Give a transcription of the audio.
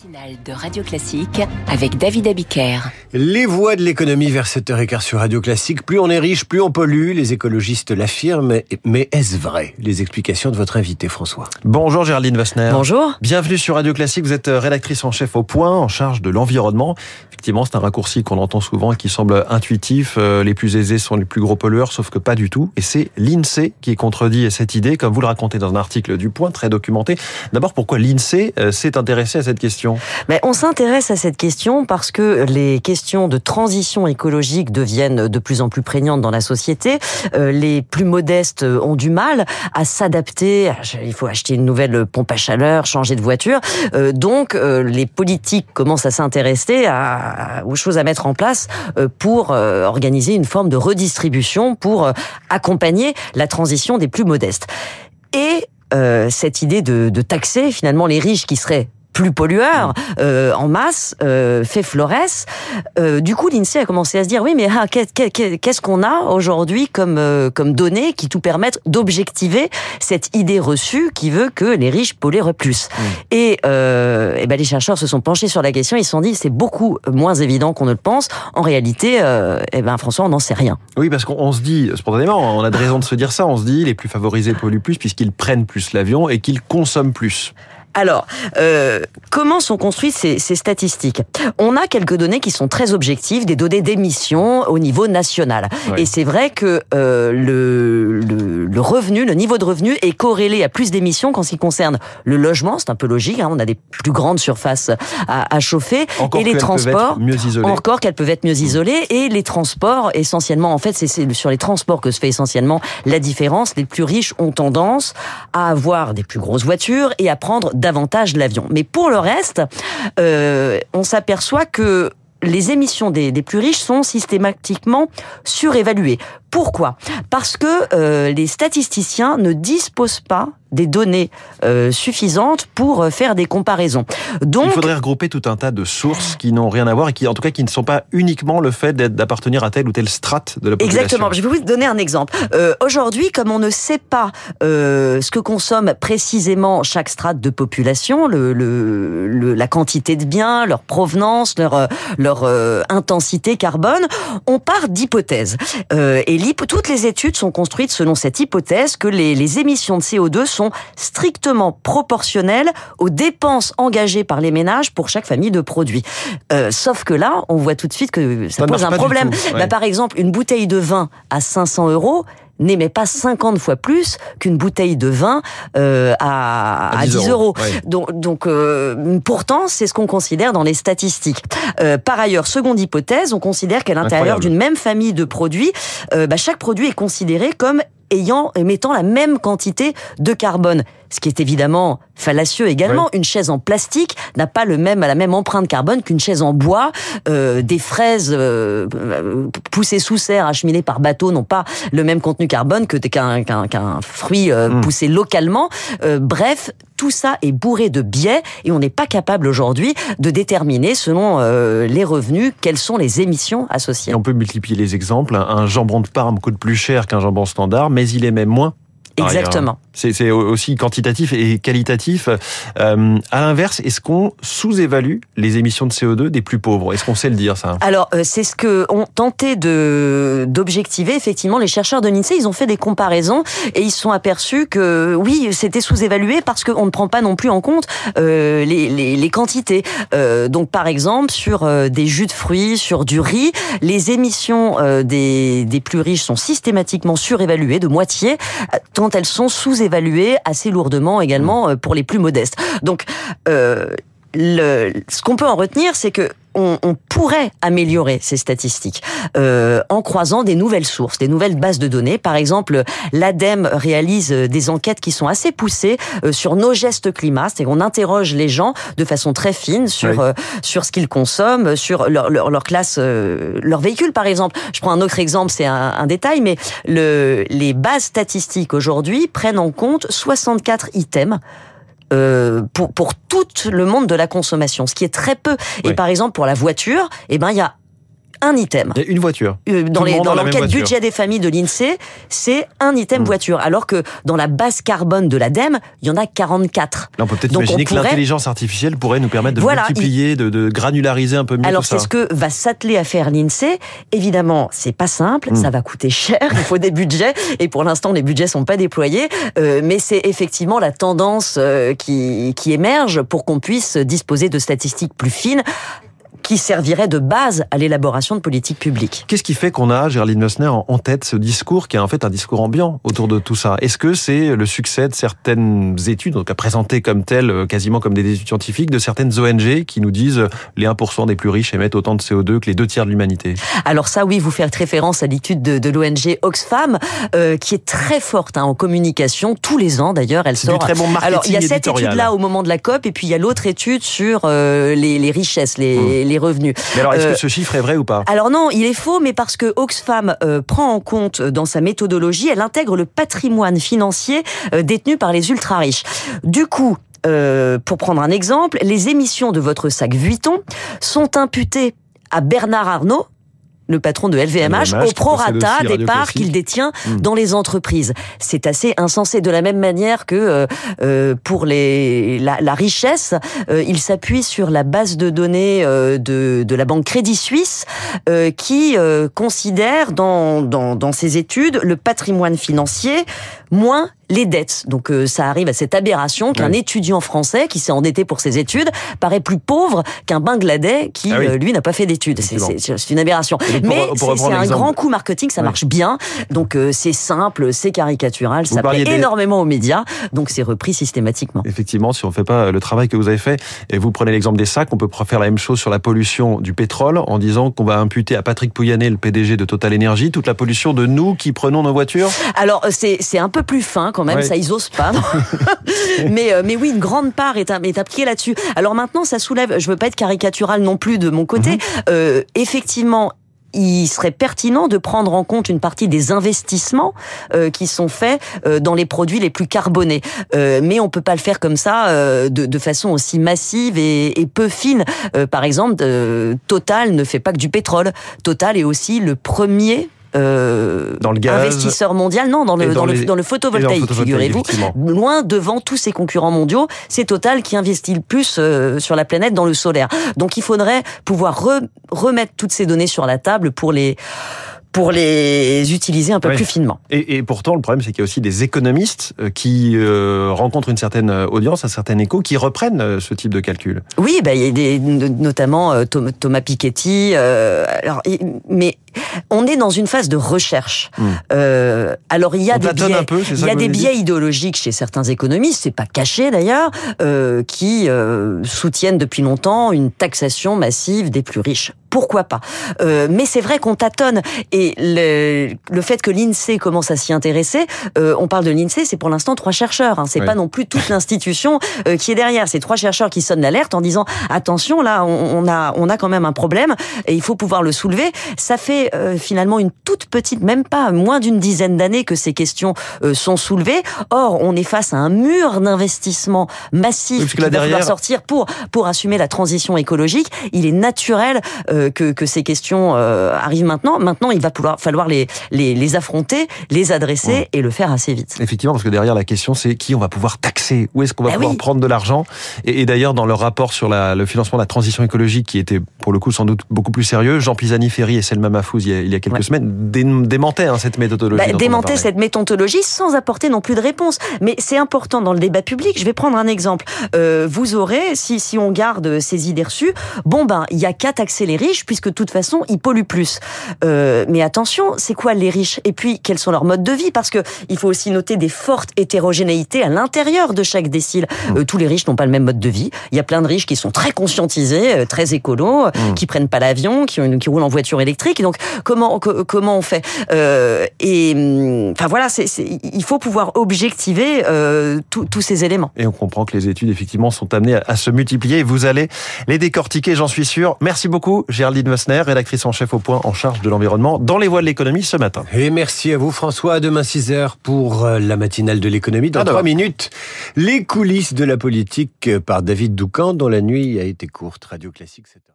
matinale de Radio Classique avec David Abiker. Les voies de l'économie vers 7h15 sur Radio Classique. Plus on est riche, plus on pollue. Les écologistes l'affirment. Mais est-ce vrai? Les explications de votre invité, François. Bonjour Géraldine Vassner. Bonjour. Bienvenue sur Radio Classique. Vous êtes rédactrice en chef au point, en charge de l'environnement. Effectivement, c'est un raccourci qu'on entend souvent et qui semble intuitif. Euh, les plus aisés sont les plus gros pollueurs, sauf que pas du tout. Et c'est l'INSEE qui contredit cette idée, comme vous le racontez dans un article du point très documenté. D'abord, pourquoi l'INSEE euh, s'est intéressé à cette question? Mais on s'intéresse à cette question parce que les questions de transition écologique deviennent de plus en plus prégnantes dans la société. Euh, les plus modestes ont du mal à s'adapter. Il faut acheter une nouvelle pompe à chaleur, changer de voiture. donc, les politiques commencent à s'intéresser aux choses à mettre en place euh, pour euh, organiser une forme de redistribution pour euh, accompagner la transition des plus modestes. Et cette idée de taxer finalement les riches qui seraient plus pollueurs euh, en masse euh, fait florès. Euh, du coup, l'INSEE a commencé à se dire oui, mais ah, qu'est-ce qu'on a aujourd'hui comme euh, comme données qui tout permettent d'objectiver cette idée reçue qui veut que les riches polluent plus. Mm. Et, euh, et ben les chercheurs se sont penchés sur la question. Ils se sont dit c'est beaucoup moins évident qu'on ne le pense. En réalité, euh, eh ben François, on n'en sait rien. Oui, parce qu'on se dit spontanément, on a de raison de se dire ça. On se dit les plus favorisés polluent plus puisqu'ils prennent plus l'avion et qu'ils consomment plus. Alors, euh, comment sont construites ces, ces, statistiques? On a quelques données qui sont très objectives, des données d'émissions au niveau national. Et c'est vrai que euh, le, le, le, revenu, le niveau de revenu est corrélé à plus d'émissions quand ce qui concerne le logement, c'est un peu logique, hein, on a des plus grandes surfaces à, à chauffer, encore et les transports, mieux isolées. encore qu'elles peuvent être mieux isolées, et les transports, essentiellement, en fait, c'est sur les transports que se fait essentiellement la différence. Les plus riches ont tendance à avoir des plus grosses voitures et à prendre davantage l'avion. Mais pour le reste, euh, on s'aperçoit que les émissions des, des, plus riches sont systématiquement surévaluées. Pourquoi? Parce que euh, les statisticiens ne disposent pas des données euh, suffisantes pour euh, faire des comparaisons. Donc, il faudrait regrouper tout un tas de sources qui n'ont rien à voir et qui, en tout cas, qui ne sont pas uniquement le fait d'appartenir à telle ou telle strate de la population. Exactement. Je vais vous donner un exemple. Euh, Aujourd'hui, comme on ne sait pas euh, ce que consomme précisément chaque strate de population, le, le, le la quantité de biens, leur provenance, leur euh, leur euh, intensité carbone, on part d'hypothèses. et toutes les études sont construites selon cette hypothèse que les, les émissions de CO2 sont strictement proportionnelles aux dépenses engagées par les ménages pour chaque famille de produits. Euh, sauf que là, on voit tout de suite que ça, ça pose un problème. Ouais. Bah, par exemple, une bouteille de vin à 500 euros, n'émet pas 50 fois plus qu'une bouteille de vin euh, à, à 10 euros. euros. Ouais. Donc, donc euh, pourtant, c'est ce qu'on considère dans les statistiques. Euh, par ailleurs, seconde hypothèse, on considère qu'à l'intérieur d'une même famille de produits, euh, bah, chaque produit est considéré comme ayant émettant la même quantité de carbone ce qui est évidemment fallacieux également. Oui. Une chaise en plastique n'a pas le même la même empreinte carbone qu'une chaise en bois. Euh, des fraises euh, poussées sous serre, acheminées par bateau, n'ont pas le même contenu carbone que qu'un qu'un qu fruit euh, mmh. poussé localement. Euh, bref, tout ça est bourré de biais et on n'est pas capable aujourd'hui de déterminer selon euh, les revenus quelles sont les émissions associées. On peut multiplier les exemples. Un jambon de Parme coûte plus cher qu'un jambon standard, mais il émet moins Exactement. C'est aussi quantitatif et qualitatif. Euh, à l'inverse, est-ce qu'on sous-évalue les émissions de CO2 des plus pauvres? Est-ce qu'on sait le dire ça? Alors euh, c'est ce que ont tenté de d'objectiver effectivement les chercheurs de l'Insee. Ils ont fait des comparaisons et ils se sont aperçus que oui, c'était sous-évalué parce qu'on ne prend pas non plus en compte euh, les, les, les, quantités. Euh, donc par exemple sur des jus de fruits, sur du riz, les émissions des, des plus riches sont systématiquement surévaluées de moitié elles sont sous-évaluées assez lourdement également pour les plus modestes. Donc, euh, ce qu'on peut en retenir, c'est que on, on, pourrait améliorer ces statistiques euh, en croisant des nouvelles sources, des nouvelles bases de données. Par exemple, l'ADEME réalise des enquêtes qui sont assez poussées euh, sur nos gestes climat, c'est qu'on interroge les gens de façon très fine sur oui. euh, sur ce qu'ils consomment, sur leur, leur, leur classe, euh, leur véhicule par exemple. Je prends un autre exemple, c'est un, un, détail, mais le, les bases statistiques aujourd'hui prennent en compte 64 items euh, pour, pour tout le monde de la consommation, ce qui est très peu. Oui. Et par exemple, pour la voiture, eh ben, il y a un item. Une voiture. Euh, dans les, l'enquête budget des familles de l'INSEE, c'est un item Mm. voiture, alors que dans la base carbone de l'ADEME, il y en a 44. Là, on peut peut-être imaginer que l'intelligence artificielle pourrait nous permettre de Voilà, multiplier, de, de granulariser un peu mieux Alors c'est ce que va s'atteler à faire l'INSEE. Évidemment, c'est pas simple, Mm. ça va coûter cher, il faut des budgets et pour l'instant les budgets sont pas déployés, euh, mais c'est effectivement la tendance euh, qui qui émerge pour qu'on puisse disposer de statistiques plus fines qui serviraient de base à l'élaboration de politiques publiques. Qu'est-ce qui fait qu'on a, Gerline Messner, en tête ce discours qui est en fait un discours ambiant autour de tout ça? Est-ce que c'est le succès de certaines études, donc à présenter comme telles, euh, quasiment comme des études scientifiques, de certaines ONG qui nous disent euh, les 1% des plus riches émettent autant de CO2 que les deux tiers de l'humanité? Alors ça, oui, vous faites référence à l'étude de, de l'ONG Oxfam, euh, qui est très forte hein, en communication, tous les ans d'ailleurs, elle C'est du sort. très bon marketing Alors il y a cette étude-là au moment de la COP, et puis il y a l'autre étude sur euh, les, les richesses, les, les revenus. Mais alors, est-ce Euh, que ce chiffre est vrai ou pas? Alors non, il est faux, mais parce que Oxfam euh, prend en compte euh, dans sa méthodologie, elle intègre le patrimoine financier euh, détenu par les ultra-riches. Du coup, euh, pour prendre un exemple, les émissions de votre sac Vuitton sont imputées à Bernard Arnault, le patron de LVMH, LVMH, au prorata des parts qu'il détient Mm. dans les entreprises. C'est assez insensé. De la même manière que euh, euh, pour les, la, la richesse, euh, il s'appuie sur la base de données euh, de, de la banque Crédit Suisse euh, qui euh, considère dans, dans, dans ses études le patrimoine financier moins les dettes. Donc euh, ça arrive à cette aberration qu'un étudiant français qui s'est endetté pour ses études paraît plus pauvre qu'un Bangladais qui Ah oui. euh, lui n'a pas fait d'études. C'est- une aberration. Pour- Mais c'est un grand coup marketing, ça marche bien. Donc euh, c'est simple, c'est caricatural, Vous ça plaît des- énormément aux médias. Donc c'est repris systématiquement. Effectivement, si on ne fait pas le travail que vous avez fait, et vous prenez l'exemple des sacs, on peut faire la même chose sur la pollution du pétrole en disant qu'on va imputer à Patrick Pouyanné, le PDG de Total Energy, toute la pollution de nous qui prenons nos voitures? Alors euh, c'est c'est un peu plus fin quand même, Ouais. ça ils osent pas. mais euh, mais oui, une grande part est, est appliquée là-dessus. Alors maintenant, ça soulève. Je veux pas être caricatural non plus de mon côté. Mhm. Euh, effectivement. Il serait pertinent de prendre en compte une partie des investissements euh, qui sont faits euh, dans les produits les plus carbonés, Euh, mais on peut pas le faire comme ça euh, de, de façon aussi massive et, et peu fine. Euh, par exemple, euh, Total ne fait pas que du pétrole. Total est aussi le premier euh, Dans le gaz. investisseur mondial, non, dans le, dans dans, le, les- dans le photovoltaïque, figurez-vous. Loin devant tous ses concurrents mondiaux, c'est Total qui investit le plus euh, sur la planète dans le solaire. Donc il faudrait pouvoir re- remettre toutes ces données sur la table pour les pour les utiliser un peu Oui. plus finement. Et, et pourtant, le problème, c'est qu'il y a aussi des économistes euh, qui euh, rencontrent une certaine euh, audience, un certain écho, qui reprennent euh, ce type de calcul. Oui, bah, il y a des, notamment euh, Thomas Piketty. euh, alors, mais on est dans une phase de recherche. Hmm. Euh, alors il y a On des biais. peu, Il y a des biais idéologiques chez certains économistes, c'est pas caché d'ailleurs, euh, qui euh, soutiennent depuis longtemps une taxation massive des plus riches. Pourquoi pas Euh, Mais c'est vrai qu'on tâtonne et le, le fait que l'Insee commence à s'y intéresser, euh, on parle de l'Insee, c'est pour l'instant trois chercheurs. Hein, c'est Oui. pas non plus toute l'institution euh, qui est derrière. C'est trois chercheurs qui sonnent l'alerte en disant attention là, on, on a on a quand même un problème et il faut pouvoir le soulever. Ça fait euh, finalement une toute petite, même pas moins d'une dizaine d'années que ces questions euh, sont soulevées. Or, on est face à un mur d'investissement massif Oui, qui va derrière- sortir pour pour assumer la transition écologique. Il est naturel euh, que que ces questions euh, arrivent maintenant. Maintenant, il va falloir les les, les affronter, les adresser Ouais. et le faire assez vite. Effectivement, parce que derrière la question, c'est qui on va pouvoir taxer, où est-ce qu'on va Bah pouvoir oui. prendre de l'argent? Et, et d'ailleurs, dans leur rapport sur la- le financement de la transition écologique, qui était pour le coup sans doute beaucoup plus sérieux, Jean Pisani-Ferry et Selma Mahfouz, il y a, il y a quelques Ouais. semaines, dé- démentaient hein, cette méthodologie. Bah, parlé. cette méthodologie sans apporter non plus de réponse. Mais c'est important dans le débat public. Je vais prendre un exemple. Euh, vous aurez, si, si on garde ces idées reçues, bon ben, il y a qu'à taxer les riches puisque de toute façon, ils polluent plus. Euh, mais attention, c'est quoi les riches? Et puis, quels sont leurs modes de vie? Parce que il faut aussi noter des fortes hétérogénéités à l'intérieur de chaque décile. Euh, tous les riches n'ont pas le même mode de vie. Il y a plein de riches qui sont très conscientisés, euh, très écolos, euh, qui prennent pas l'avion, qui, roulent en voiture électrique. Et donc, comment co- comment on fait? Euh, Et hum, enfin voilà, c'est il faut pouvoir objectiver tous tous ces éléments. Et on comprend que les études, effectivement, sont amenées à, à se multiplier. Et vous allez les décortiquer, j'en suis sûr. Merci beaucoup, Géraldine Messner, rédactrice en chef au point en charge de l'environnement dans les voies de l'économie ce matin. Et merci à vous François. À demain 6h pour euh, la matinale de l'économie. Dans demain. trois minutes, les coulisses de la politique euh, par David Doucan dont la nuit a été courte. Radio Classique 7h.